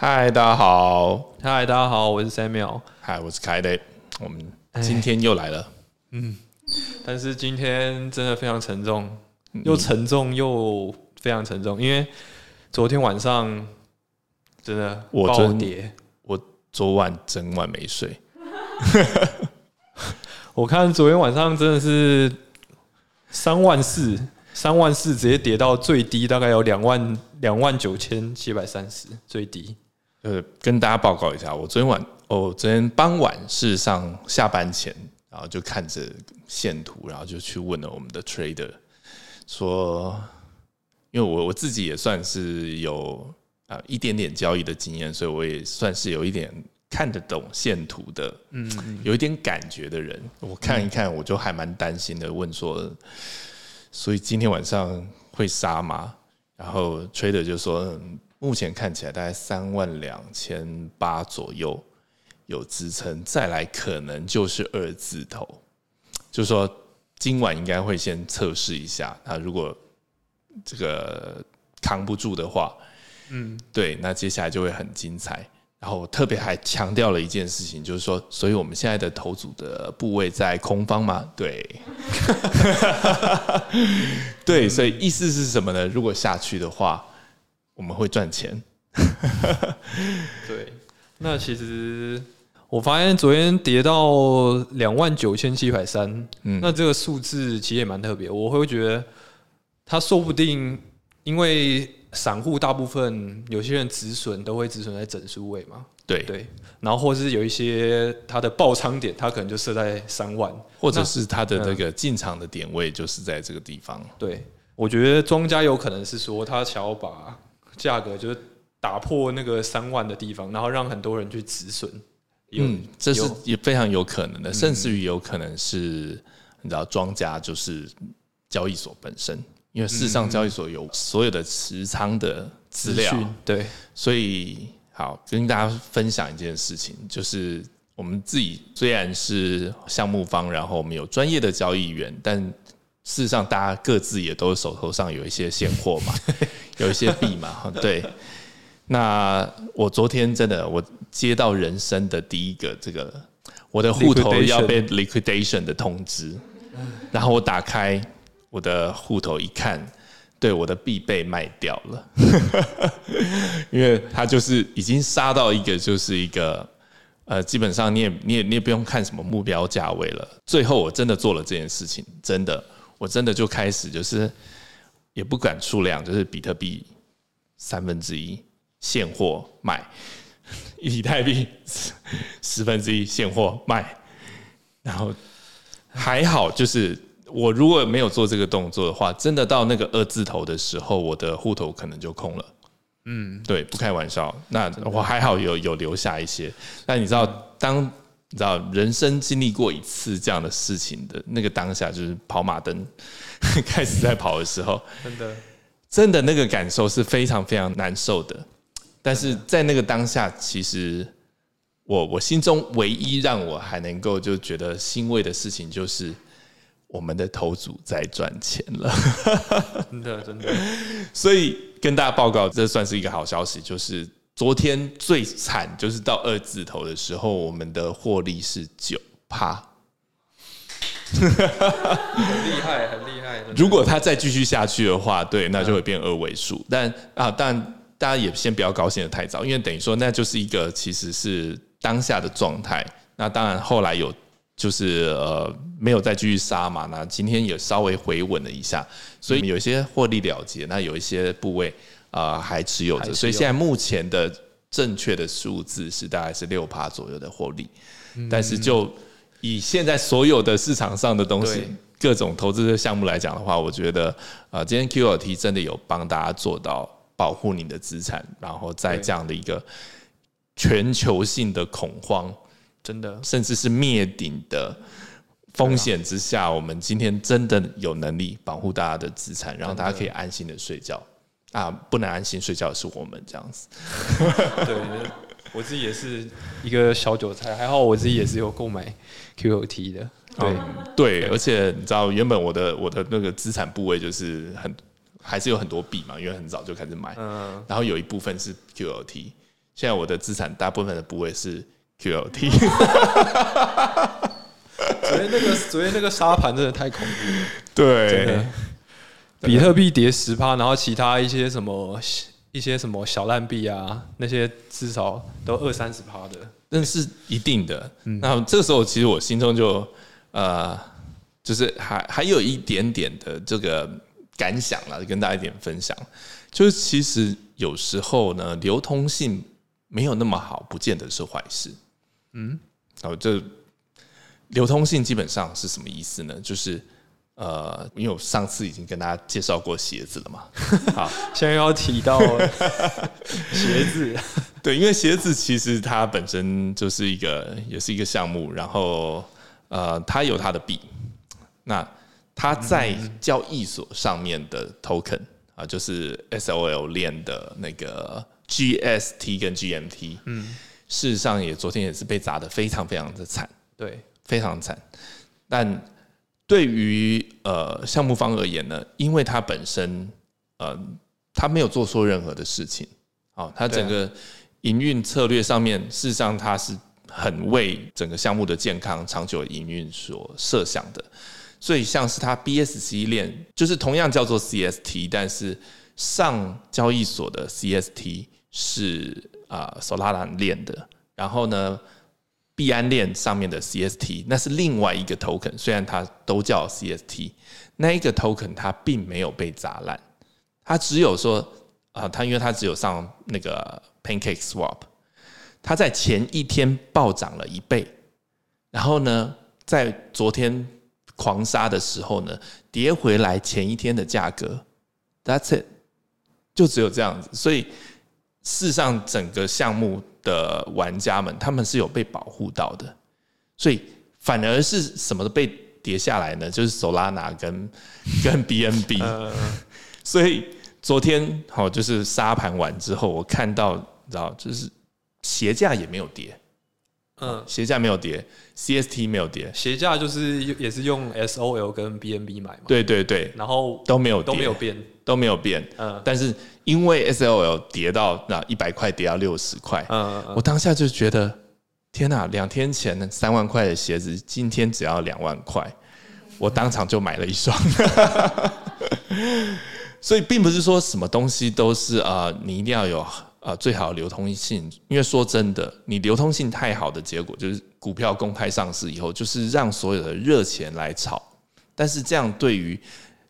嗨，大家好，嗨，大家好，我是 Samuel。嗨，我是凯德。我们今天又来了，嗯但是今天真的非常沉重，又沉重又非常沉重，因为昨天晚上真的暴跌。我昨晚整晚没睡，我看昨天晚上真的是三万四，三万四直接跌到最低，大概有两万两万九千七百三十最低。呃，跟大家报告一下，我昨天晚哦，昨天傍晚事实上下班前，然后就看着线图，然后就去问了我们的 trader，说，因为我我自己也算是有啊、一点点交易的经验，所以我也算是有一点看得懂线图的，嗯，有一点感觉的人。我看一看，我就还蛮担心的，问说，所以今天晚上会杀吗？然后 trader 就说，嗯目前看起来大概三万两千八左右有支撑，再来可能就是二字头，就说今晚应该会先测试一下。那如果这个扛不住的话，嗯，对，那接下来就会很精彩。然后特别还强调了一件事情，就是说，所以我们现在的头组的部位在空方嘛？对，对，所以意思是什么呢？如果下去的话，我们会赚钱。对，那其实我发现昨天跌到两万九千七百三，嗯那这个数字其实也蛮特别，我会觉得它说不定因为散户大部分有些人止损都会止损在整数位嘛，对，对，然后或是有一些它的爆仓点，它可能就设在三万，或者是它的那个进场的点位就是在这个地方。对，我觉得庄家有可能是说他想要把价格就是打破那个三万的地方，然后让很多人去止损。嗯，这是也非常有可能的，甚至于有可能是你知道庄家就是交易所本身，因为事实上交易所有所有的持仓的资料，讯对，所以好跟大家分享一件事情，就是我们自己虽然是项目方，然后我们有专业的交易员，但事实上大家各自也都手头上有一些现货嘛，有一些币嘛，哈 对。那我昨天真的我接到人生的第一个这个我的户头要被 liquidation 的通知，然后我打开我的户头一看，对我的币被卖掉了。因为它就是已经杀到一个就是一个呃，基本上你也你也你也不用看什么目标价位了。最后我真的做了这件事情，真的我真的就开始就是也不敢数量，就是比特币三分之一现货卖，以太币十分之一现货卖，然后还好就是。我如果没有做这个动作的话，真的到那个二字头的时候，我的户头可能就空了。嗯，对，不开玩笑。那我还好有有留下一些。那你知道，当你知道人生经历过一次这样的事情的那个当下，就是跑马灯 开始在跑的时候，真的真的那个感受是非常非常难受的。但是在那个当下，其实我我心中唯一让我还能够就觉得欣慰的事情，就是我们的头组在赚钱了。真的真的，所以跟大家报告，这算是一个好消息，就是昨天最惨就是到二字头的时候，我们的获利是九趴。很厉害，很厉害。如果它再继续下去的话，对，那就会变二位数。但啊，但大家也先不要高兴的太早，因为等于说那就是一个其实是当下的状态。那当然后来有就是呃没有再继续杀嘛，那今天也稍微回稳了一下，所以有一些获利了结，那有一些部位啊、呃还持有着，有。所以现在目前的正确的数字是大概是六趴左右的获利，但是就以现在所有的市场上的东西。各种投资的项目来讲的话，我觉得呃，今天 QLT 真的有帮大家做到保护你的资产，然后在这样的一个全球性的恐慌，真的。甚至是灭顶的风险之下，我们今天真的有能力保护大家的资产，让大家可以安心的睡觉。啊，不能安心睡觉的是我们这样子。对。我自己也是一个小韭菜，还好我自己也是有购买 QOT 的。对，嗯对，而且你知道，原本我的我的那个资产部位就是很还是有很多币嘛，因为很早就开始买，嗯，然后有一部分是 QLT，现在我的资产大部分的部位是 QLT，昨天那个昨天那个沙盘真的太恐怖了，真对的。比特币跌十趴，然后其他一些什么一些什么小烂币啊，那些至少都二三十趴的。那是一定的。那这个时候，其实我心中就呃，就是还还有一点点的这个感想了，跟大家一点分享。就是其实有时候呢，流通性没有那么好，不见得是坏事。嗯，然后这流通性基本上是什么意思呢？就是呃，因为我上次已经跟大家介绍过鞋子了嘛。好，现在要提到 鞋子，对，因为鞋子其实它本身就是一个，也是一个项目，然后呃，它有它的币，那它在交易所上面的 token 啊，就是 SOL 链的那个 GST 跟 GMT，嗯，事实上也昨天也是被砸得非常非常的惨，对，非常惨。但对于呃项目方而言呢，因为它本身呃它没有做错任何的事情，哦，它整个营运策略上面，事实上它是很为整个项目的健康、长久的营运所设想的。所以像是它 BSC 链，就是同样叫做 CST，但是上交易所的 CST 是啊 Solana 链的，然后呢。币安链上面的 CST 那是另外一个 token，虽然它都叫 CST，那一个 token 它并没有被砸烂，它只有说啊，它因为它只有上那个 Pancake Swap，它在前一天暴涨了一倍，然后呢，在昨天狂杀的时候呢，跌回来前一天的价格，That's it，就只有这样子，所以事实上整个项目。的玩家们，他们是有被保护到的，所以反而是什么都被跌下来呢？就是 Solana 跟 跟 BNB，所以昨天好就是沙盘完之后，我看到你知道，就是鞋架也没有跌，嗯，鞋价没有跌，CST 没有跌，鞋价就是也是用 SOL 跟 BNB 买嘛，对对对，然后都没有都没有变。都没有变，嗯，但是因为 SOL 跌到那一百块，跌到六十块，嗯，我当下就觉得天哪，两天前三万块的鞋子，今天只要两万块，我当场就买了一双。所以并不是说什么东西都是啊，你一定要有啊最好的流通性，因为说真的，你流通性太好的结果就是股票公开上市以后，就是让所有的热钱来炒，但是这样对于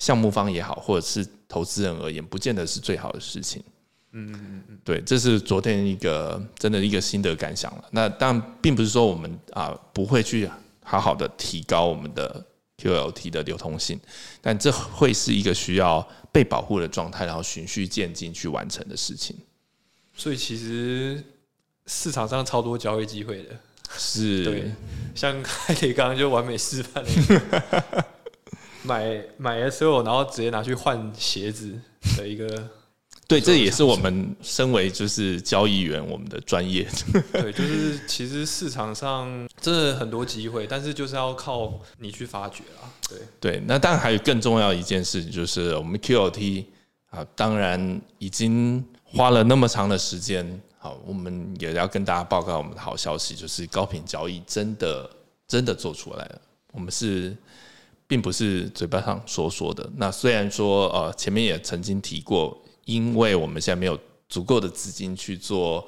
项目方也好，或者是投资人而言，不见得是最好的事情。嗯嗯嗯，对，这是昨天一个真的一个心得感想了。那当然，并不是说我们啊不会去好好的提高我们的 QLT 的流通性，但这会是一个需要被保护的状态，然后循序渐进去完成的事情。所以其实市场上超多交易机会的，是 对，像凯里刚刚就完美示范了。买买 S O，然后直接拿去换鞋子的一个，对，这也是我们身为就是交易员我们的专业。对，就是其实市场上真的很多机会，但是就是要靠你去发掘啊。对对，那当然还有更重要一件事，就是我们 Q O T 啊，当然已经花了那么长的时间，好，我们也要跟大家报告我们的好消息，就是高频交易真的真的做出来了，我们是。并不是嘴巴上说说的。那虽然说，呃，前面也曾经提过，因为我们现在没有足够的资金去做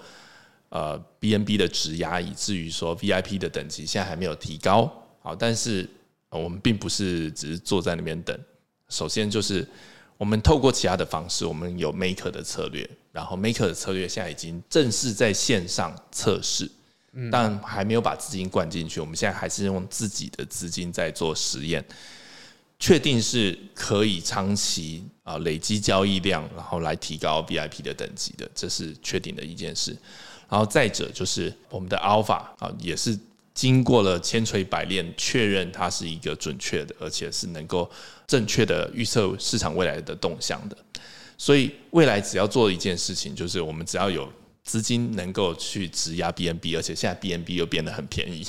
呃 BNB 的质押，以至于说 VIP 的等级现在还没有提高。好，但是我们并不是只是坐在那边等。首先就是我们透过其他的方式，我们有 Maker 的策略，然后 Maker 的策略现在已经正式在线上测试。但还没有把资金灌进去，我们现在还是用自己的资金在做实验，确定是可以长期啊累积交易量，然后来提高 VIP 的等级的，这是确定的一件事。然后再者就是我们的 Alpha 啊，也是经过了千锤百炼，确认它是一个准确的，而且是能够正确的预测市场未来的动向的。所以未来只要做一件事情，就是我们只要有。资金能够去质押 BNB，而且现在 BNB 又变得很便宜，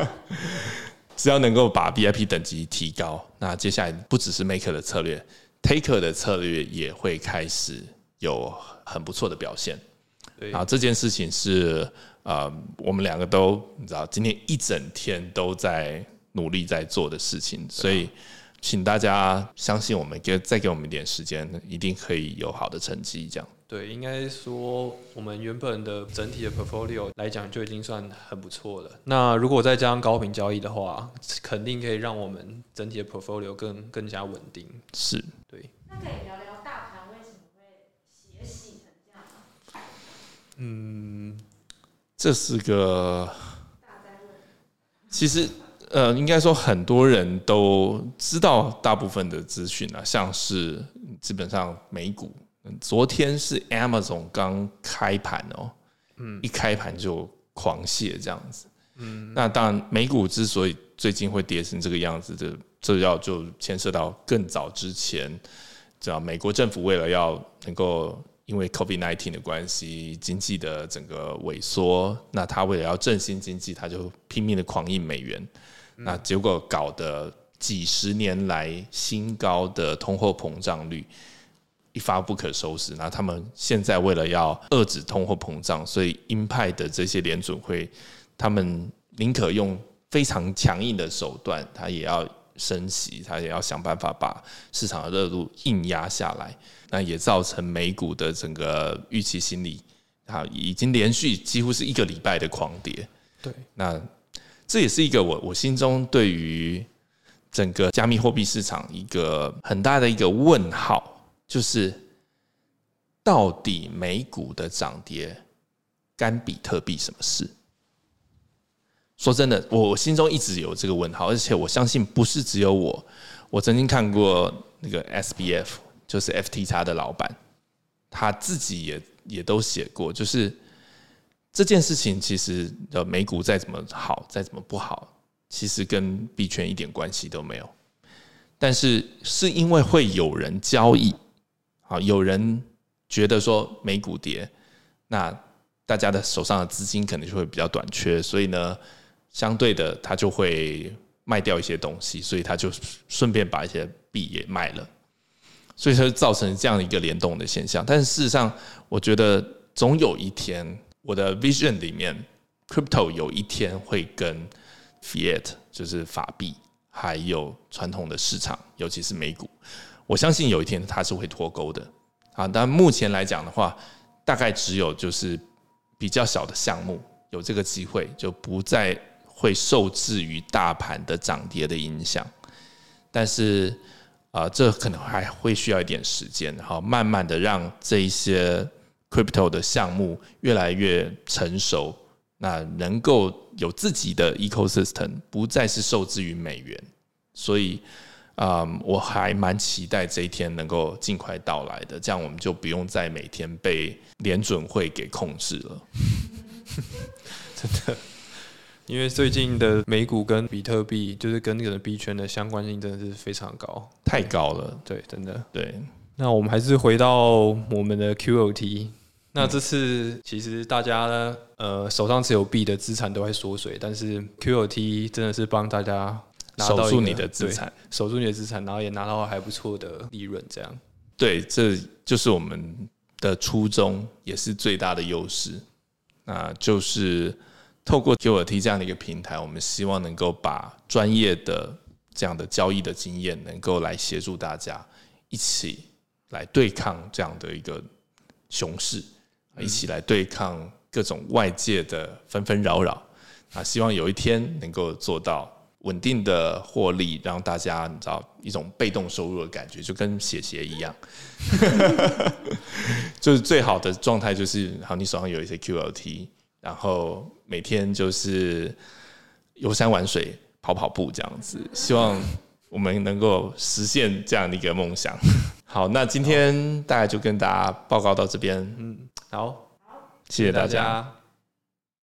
只要能够把 VIP 等级提高，那接下来不只是 Maker 的策略，Taker 的策略也会开始有很不错的表现。对啊，这件事情是呃，我们两个都你知道，今天一整天都在努力在做的事情，所以请大家相信我们，给再给我们一点时间，一定可以有好的成绩。这样，对，应该说我们原本的整体的 portfolio 来讲就已经算很不错了。那如果再加上高频交易的话，肯定可以让我们整体的 portfolio 更更加稳定。是对，那可以聊聊大盘为什么会血洗成这样吗？嗯，这是个。其实呃，应该说很多人都知道大部分的资讯啊，像是基本上美股，嗯昨天是 Amazon 刚开盘哦，嗯，一开盘就狂泻这样子，嗯，那当然美股之所以最近会跌成这个样子，这这要就牵涉到更早之前，知道美国政府为了要能够因为 COVID 1 9的关系，经济的整个萎缩，那他为了要振兴经济，他就拼命的狂印美元，那结果搞得几十年来新高的通货膨胀率一发不可收拾。那他们现在为了要遏制通货膨胀，所以鹰派的这些联准会，他们宁可用非常强硬的手段，他也要升息，他也要想办法把市场的热度硬压下来。那也造成美股的整个预期心理啊，已经连续几乎是一个礼拜的狂跌。对，那这也是一个我我心中对于整个加密货币市场一个很大的一个问号，就是到底美股的涨跌干比特币什么事？说真的，我我心中一直有这个问号，而且我相信不是只有我。我曾经看过那个 SBF，就是 FTX 的老板，他自己也也都写过，就是这件事情其实的美股再怎么好，再怎么不好，其实跟币圈一点关系都没有。但是是因为会有人交易，啊，有人觉得说美股跌，那大家的手上的资金可能就会比较短缺，所以呢，相对的他就会卖掉一些东西，所以他就顺便把一些币也卖了。所以它造成这样一个联动的现象。但是事实上，我觉得总有一天，我的 vision 里面，crypto 有一天会跟 fiat 就是法币，还有传统的市场，尤其是美股，我相信有一天它是会脱钩的啊。但目前来讲的话，大概只有就是比较小的项目有这个机会，就不再会受制于大盘的涨跌的影响，但是。啊，这可能还会需要一点时间，好，慢慢的让这一些 crypto 的项目越来越成熟，那能够有自己的 ecosystem，不再是受制于美元，所以啊，我还蛮期待这一天能够尽快到来的，这样我们就不用再每天被联准会给控制了。真的。因为最近的美股跟比特币，就是跟那个币圈的相关性真的是非常高，太高了。对，真的。对，那我们还是回到我们的 QOT。那这次其实大家呢，呃，手上持有币的资产都会缩水，但是 QOT 真的是帮大家守住你的资产，守住 你的资产，然后也拿到还不错的利润。这样，对，这就是我们的初衷，也是最大的优势。那就是。透过 QRT 这样的一个平台，我们希望能够把专业的这样的交易的经验，能够来协助大家一起来对抗这样的一个熊市，一起来对抗各种外界的纷纷扰扰啊！希望有一天能够做到稳定的获利，让大家你知道一种被动收入的感觉，就跟写鞋一样，就是最好的状态就是好，你手上有一些 QRT。然后每天就是游山玩水、跑跑步这样子，希望我们能够实现这样的一个梦想。好，那今天大概就跟大家报告到这边。嗯，好，谢谢大家。